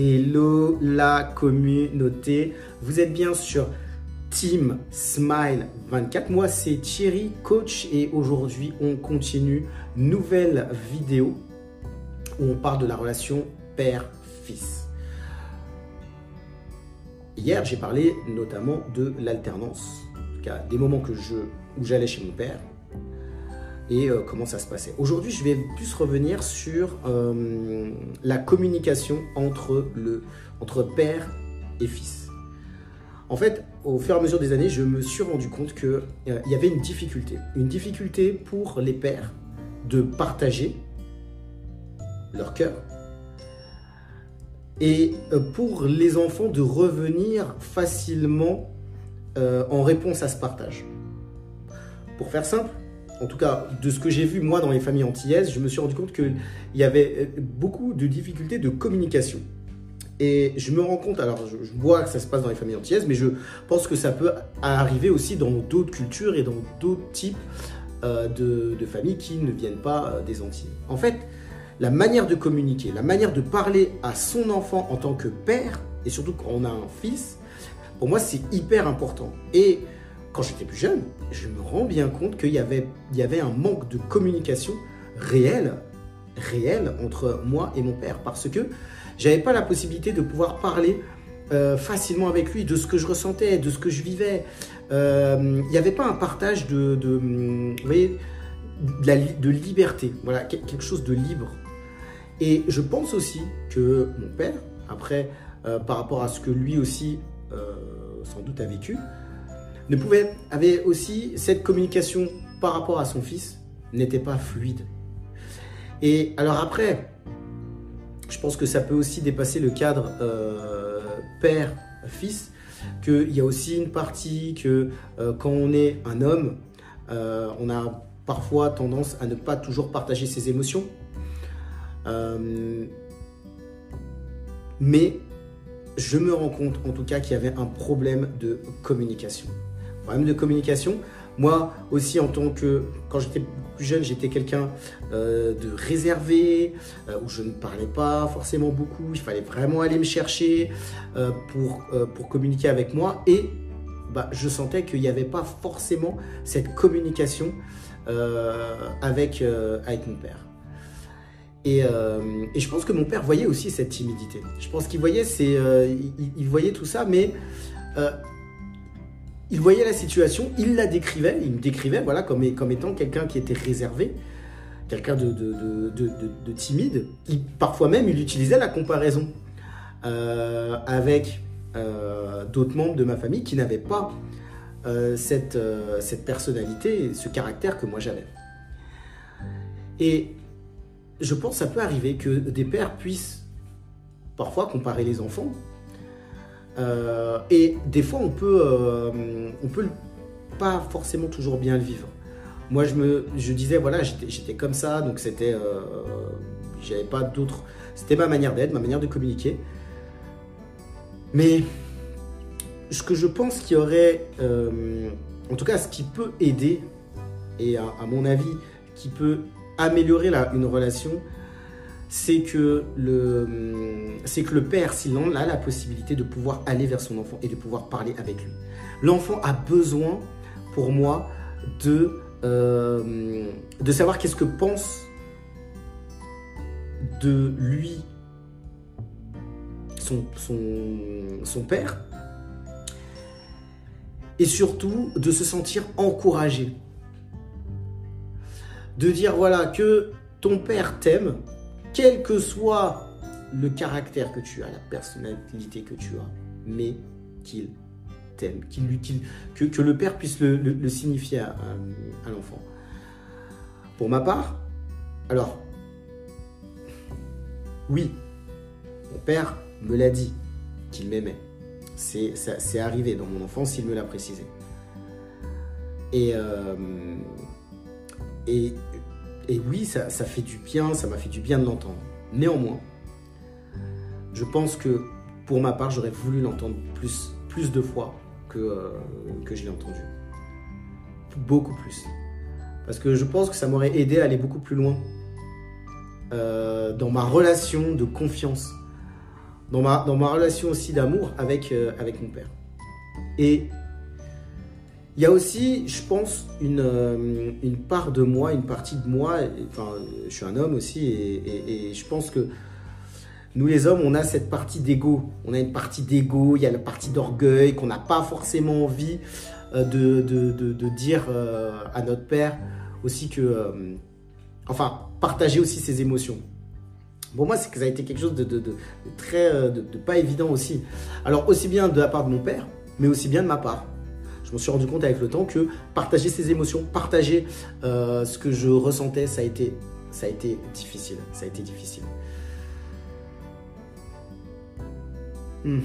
Hello la communauté, vous êtes bien sur Team Smile 24. Moi c'est Thierry, coach et aujourd'hui on continue nouvelle vidéo où on parle de la relation père-fils. Hier j'ai parlé notamment de l'alternance, en tout cas des moments que où j'allais chez mon père et euh, comment ça se passait. Aujourd'hui, je vais plus revenir sur euh, la communication entre, le, entre père et fils. En fait, au fur et à mesure des années, je me suis rendu compte qu'il euh, y avait une difficulté. Une difficulté pour les pères de partager leur cœur et pour les enfants de revenir facilement en réponse à ce partage. Pour faire simple, en tout cas de ce que j'ai vu moi dans les familles antillaises, je me suis rendu compte qu'il y avait euh, beaucoup de difficultés de communication. Et je me rends compte, alors je, vois que ça se passe dans les familles antillaises, mais je pense que ça peut arriver aussi dans d'autres cultures et dans d'autres types euh, de, familles qui ne viennent pas euh, des Antilles. En fait, la manière de communiquer, la manière de parler à son enfant en tant que père, et surtout quand on a un fils, pour moi c'est hyper important. Quand j'étais plus jeune, je me rends bien compte qu'il y avait, un manque de communication réelle, réelle entre moi et mon père, parce que j'avais pas la possibilité de pouvoir parler euh, facilement avec lui de ce que je ressentais, de ce que je vivais. Euh, il n'y avait pas un partage de liberté, voilà, quelque chose de libre. Et je pense aussi que mon père, après, euh, par rapport à ce que lui aussi, sans doute, a vécu, ne pouvait, avait aussi cette communication par rapport à son fils n'était pas fluide. Et alors après, je pense que ça peut aussi dépasser le cadre euh, père-fils, qu'il y a aussi une partie que euh, quand on est un homme, euh, on a parfois tendance à ne pas toujours partager ses émotions. mais je me rends compte en tout cas qu'il y avait un problème de communication de communication. Moi aussi, en tant que, quand j'étais plus jeune, j'étais quelqu'un euh, de réservé, euh, où je ne parlais pas forcément beaucoup. Il fallait vraiment aller me chercher euh, pour, pour communiquer avec moi. Et bah, je sentais qu'il n'y avait pas forcément cette communication avec, avec mon père. Et, et, je pense que mon père voyait aussi cette timidité. Je pense qu'il voyait, il, il, voyait tout ça, mais il voyait la situation, il la décrivait, il me décrivait voilà, comme, étant quelqu'un qui était réservé, quelqu'un de, de, timide. Parfois même, il utilisait la comparaison euh, avec euh, d'autres membres de ma famille qui n'avaient pas euh, cette, cette personnalité, ce caractère que moi j'avais. Et je pense que ça peut arriver que des pères puissent parfois comparer les enfants euh, et des fois, on peut, euh, peut pas forcément toujours bien le vivre. Moi, je me, disais, voilà, j'étais comme ça, donc c'était, euh, j'avais pas d'autre, c'était ma manière d'être, ma manière de communiquer. Mais ce que je pense qu'il aurait, en tout cas, ce qui peut aider, et à, mon avis, qui peut améliorer une relation, c'est que le, c'est que le père, s'il en a la possibilité de pouvoir aller vers son enfant et de pouvoir parler avec lui. L'enfant a besoin, pour moi, de, euh, de savoir qu'est-ce que pense de lui son, son, son père et surtout de se sentir encouragé. De dire voilà que ton père t'aime, quel que soit le caractère que tu as, la personnalité que tu as, mais qu'il t'aime, qu'il, que, que, le père puisse le, signifier à, l'enfant. Pour ma part, alors, oui, mon père me l'a dit qu'il m'aimait. C'est, c'est arrivé dans mon enfance, il me l'a précisé. Et, euh, et et oui, ça, fait du bien, ça m'a fait du bien de l'entendre. Néanmoins, je pense que pour ma part, j'aurais voulu l'entendre plus, plus de fois que, euh, que je l'ai entendu. Beaucoup plus. Parce que je pense que ça m'aurait aidé à aller beaucoup plus loin euh, dans ma relation de confiance dans ma, relation aussi d'amour avec, euh, avec mon père. Et il y a aussi, je pense, une, euh, une part de moi, une partie de moi, enfin, je suis un homme aussi, et, je pense que nous les hommes, on a cette partie d'ego. On a une partie d'ego, il y a la partie d'orgueil qu'on n'a pas forcément envie euh, de, de, de, de dire à notre père aussi que... enfin, partager aussi ses émotions. Pour moi, c'est que ça a été quelque chose de, très euh, de, pas évident aussi. Alors aussi bien de la part de mon père, mais aussi bien de ma part. Je me suis rendu compte avec le temps que partager ses émotions, partager euh, ce que je ressentais, ça a été, ça a été difficile. Ça a été difficile. Hmm.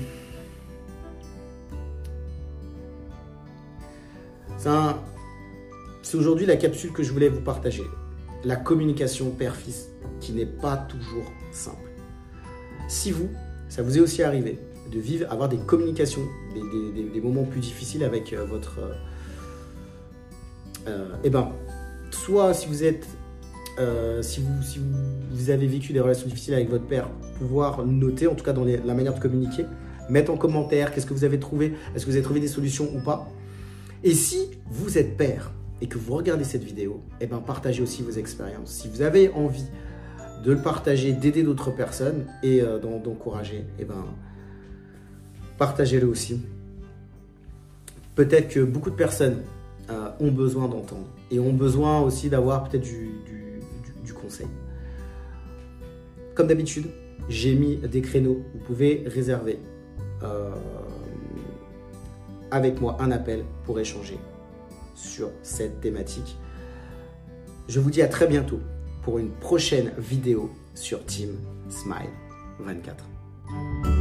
C'est aujourd'hui la capsule que je voulais vous partager la communication père-fils qui n'est pas toujours simple. Si vous, ça vous est aussi arrivé de vivre, avoir des communications, des, moments plus difficiles avec euh, votre... Euh, euh, eh ben, soit si vous êtes... si, vous, si vous, avez vécu des relations difficiles avec votre père, pouvoir noter, en tout cas dans la manière de communiquer, mettre en commentaire qu'est-ce que vous avez trouvé, est-ce que vous avez trouvé des solutions ou pas. Et si vous êtes père, et que vous regardez cette vidéo, eh ben partagez aussi vos expériences. Si vous avez envie de le partager, d'aider d'autres personnes et d'encourager, eh ben partagez-le aussi. Peut-être que beaucoup de personnes euh, ont besoin d'entendre et ont besoin aussi d'avoir peut-être du, conseil. Comme d'habitude, j'ai mis des créneaux. Vous pouvez réserver euh, avec moi un appel pour échanger sur cette thématique. Je vous dis à très bientôt pour une prochaine vidéo sur Team Smile 24.